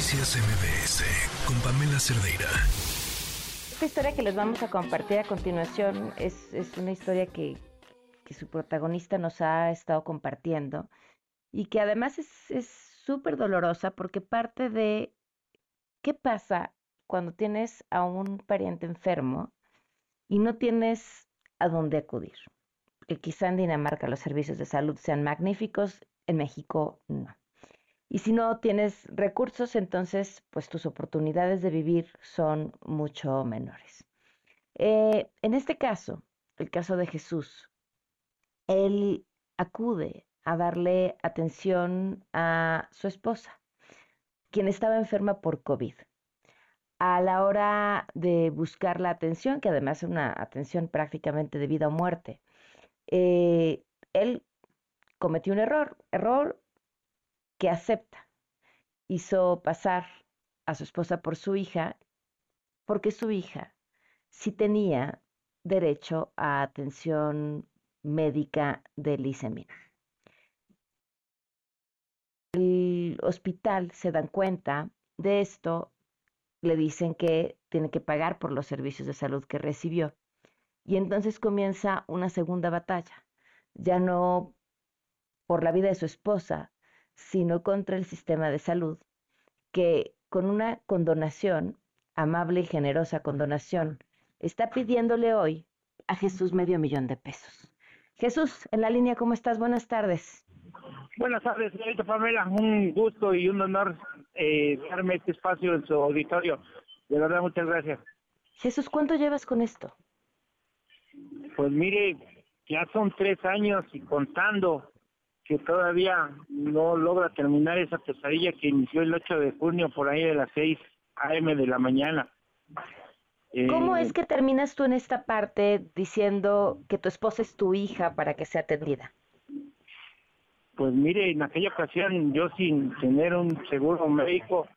Noticias MBS con Pamela Cerdeira. Esta historia que les vamos a compartir a continuación es, una historia que, su protagonista nos ha estado compartiendo y que además es súper dolorosa porque parte de qué pasa cuando tienes a un pariente enfermo y no tienes a dónde acudir. Que quizá en Dinamarca los servicios de salud sean magníficos, en México no. Y si no tienes recursos, entonces pues tus oportunidades de vivir son mucho menores. Eh, en este caso, el caso de Jesús, él acude a darle atención a su esposa, quien estaba enferma por COVID. A la hora de buscar la atención, que además es una atención prácticamente de vida o muerte, eh, él cometió un error, error que acepta. Hizo pasar a su esposa por su hija porque su hija sí tenía derecho a atención médica de lisemina. El hospital se dan cuenta de esto, le dicen que tiene que pagar por los servicios de salud que recibió. Y entonces comienza una segunda batalla, ya no por la vida de su esposa, sino contra el sistema de salud, que con una condonación, amable y generosa condonación, está pidiéndole hoy a Jesús medio millón de pesos. Jesús, en la línea, ¿cómo estás? Buenas tardes. Buenas tardes, señorita Pamela. Un gusto y un honor eh, darme este espacio en su auditorio. De verdad, muchas gracias. Jesús, ¿cuánto llevas con esto? Pues mire, ya son tres años y contando que todavía no logra terminar esa pesadilla que inició el 8 de junio por ahí de las 6 a.m. de la mañana. ¿Cómo eh, es que terminas tú en esta parte diciendo que tu esposa es tu hija para que sea atendida? Pues mire, en aquella ocasión yo sin tener un seguro médico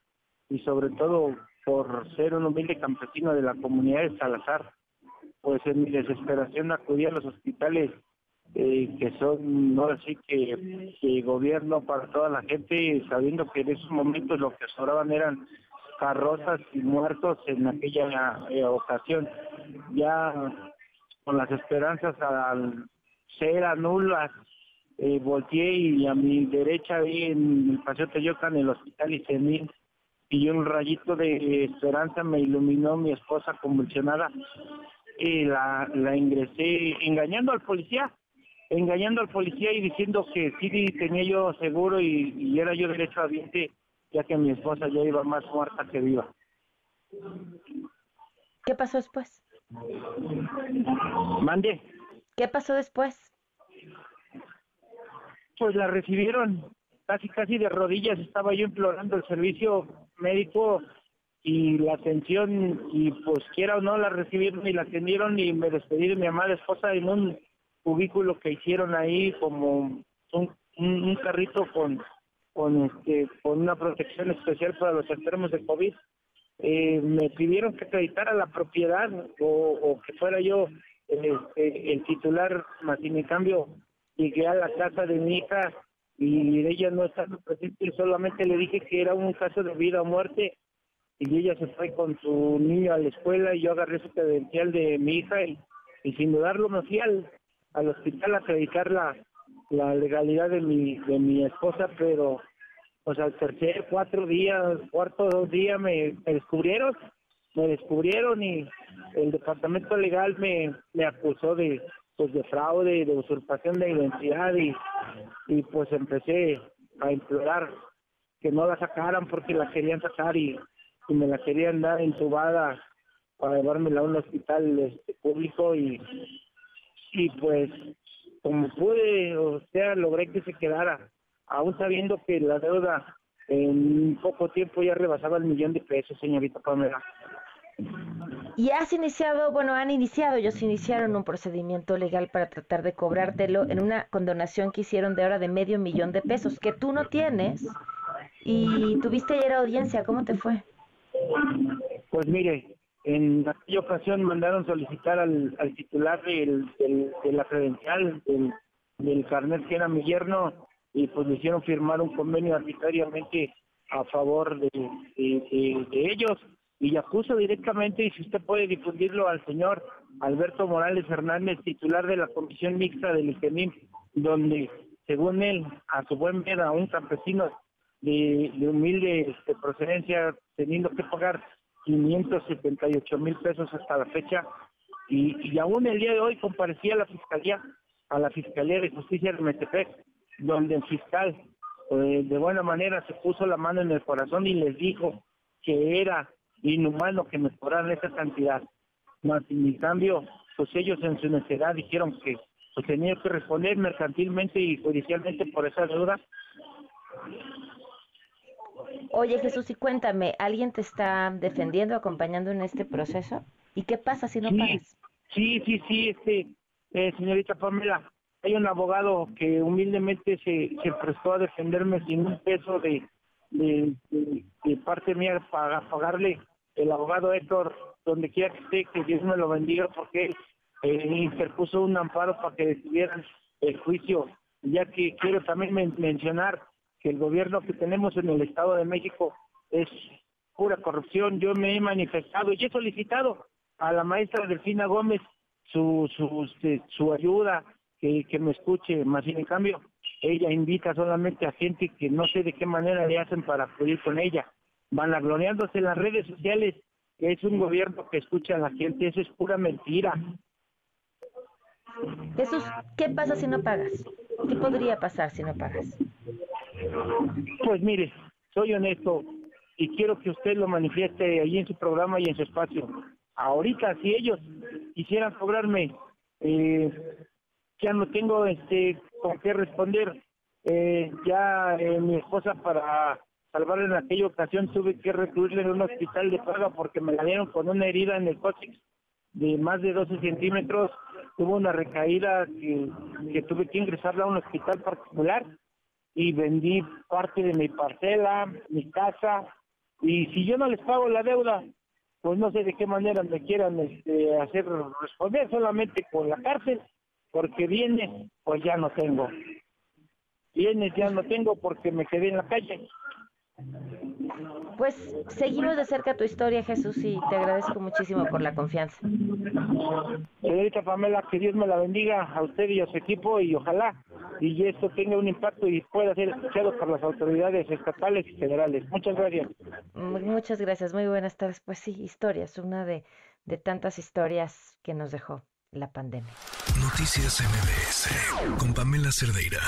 y sobre todo por ser un humilde campesino de la comunidad de Salazar, pues en mi desesperación acudí a los hospitales eh, que son, no así que, gobierno para toda la gente, sabiendo que en esos momentos lo que sobraban eran carrozas y muertos en aquella eh, ocasión. Ya con las esperanzas al ser anulas, eh, volteé y a mi derecha vi en el Paseo Teyocan el hospital Isemín y un rayito de esperanza me iluminó mi esposa convulsionada y la, la ingresé engañando al policía engañando al policía y diciendo que sí tenía yo seguro y, era yo derecho a viente, ya que mi esposa ya iba más muerta que viva. ¿Qué pasó después? Mande. ¿Qué pasó después? Pues la recibieron casi casi de rodillas, estaba yo implorando el servicio médico y la atención y pues quiera o no la recibieron y la atendieron y me despedí de mi amada esposa en un cubículo que hicieron ahí como un, un, carrito con con este con una protección especial para los enfermos de COVID. Eh, me pidieron que acreditara la propiedad o, que fuera yo este, el titular, más sin en cambio llegué a la casa de mi hija y ella no estaba presente, solamente le dije que era un caso de vida o muerte y ella se fue con su niño a la escuela y yo agarré su credencial de mi hija y, y sin dudarlo me fui al, al hospital a acreditar la, la legalidad de mi, de mi esposa, pero pues al tercer, cuatro días, cuarto, dos días me, descubrieron, me descubrieron y el departamento legal me, me acusó de pues de fraude, de usurpación de identidad y, y pues empecé a implorar que no la sacaran porque la querían sacar y, y me la querían dar entubada para llevármela a un hospital este, público y y pues como pude, o sea, logré que se quedara, aún sabiendo que la deuda en poco tiempo ya rebasaba el millón de pesos, señorita Pamela. Y has iniciado, bueno, han iniciado, ellos iniciaron un procedimiento legal para tratar de cobrártelo en una condonación que hicieron de ahora de medio millón de pesos, que tú no tienes, y tuviste ayer audiencia, ¿cómo te fue? Pues mire, en aquella ocasión mandaron solicitar al, titular de la credencial del, carnet que era mi yerno y pues le hicieron firmar un convenio arbitrariamente a favor de, ellos. Y acuso directamente, y si usted puede difundirlo al señor Alberto Morales Fernández, titular de la Comisión Mixta del IGEMIM, donde, según él, a su buen ver, a un campesino de, humilde este, procedencia, teniendo que pagar 578 mil pesos hasta la fecha, y, aún el día de hoy comparecía a la Fiscalía, a la Fiscalía de Justicia de Metepec, donde el fiscal eh, de buena manera se puso la mano en el corazón y les dijo que era inhumano que me cobraran esa cantidad. Más en cambio, pues ellos en su necesidad dijeron que pues tenía que responder mercantilmente y judicialmente por esa deuda. Oye Jesús, y cuéntame, ¿alguien te está defendiendo, acompañando en este proceso? ¿Y qué pasa si no sí, pagas? Sí, sí, sí, este, eh, señorita Pamela, hay un abogado que humildemente se, se prestó a defenderme sin un peso de, de, parte mía para pagarle el abogado Héctor, donde quiera que esté, que Dios me lo bendiga, porque él eh, interpuso un amparo para que detuvieran el juicio, ya que quiero también mencionar que el gobierno que tenemos en el Estado de México es pura corrupción. Yo me he manifestado y he solicitado a la maestra Delfina Gómez su, su, este, su ayuda, que, me escuche, más en cambio, ella invita solamente a gente que no sé de qué manera le hacen para acudir con ella, van agloriándose en las redes sociales, que es un gobierno que escucha a la gente, eso es pura mentira. Jesús, ¿qué pasa si no pagas? ¿Qué podría pasar si no pagas? Pues mire, soy honesto y quiero que usted lo manifieste ahí en su programa y en su espacio. Ahorita, si ellos quisieran cobrarme eh, ya no tengo este con qué responder. Eh, ya eh, mi esposa para salvarla en aquella ocasión tuve que recluirla en un hospital de paga porque me la dieron con una herida en el cóccix de más de 12 centímetros. Tuvo una recaída que, que tuve que ingresarla a un hospital particular y vendí parte de mi parcela, mi casa. Y si yo no les pago la deuda, pues no sé de qué manera me quieran este, hacer responder, solamente con la cárcel porque viene, pues ya no tengo. Bienes ya no tengo porque me quedé en la calle. Pues seguimos de cerca tu historia, Jesús, y te agradezco muchísimo por la confianza. Señorita Pamela, que Dios me la bendiga a usted y a su equipo y ojalá y esto tenga un impacto y pueda ser escuchado por las autoridades estatales y federales. Muchas gracias. Muchas gracias, muy buenas tardes. Pues sí, historias, una de, de tantas historias que nos dejó la pandemia. Noticias MBS con Pamela Cerdeira.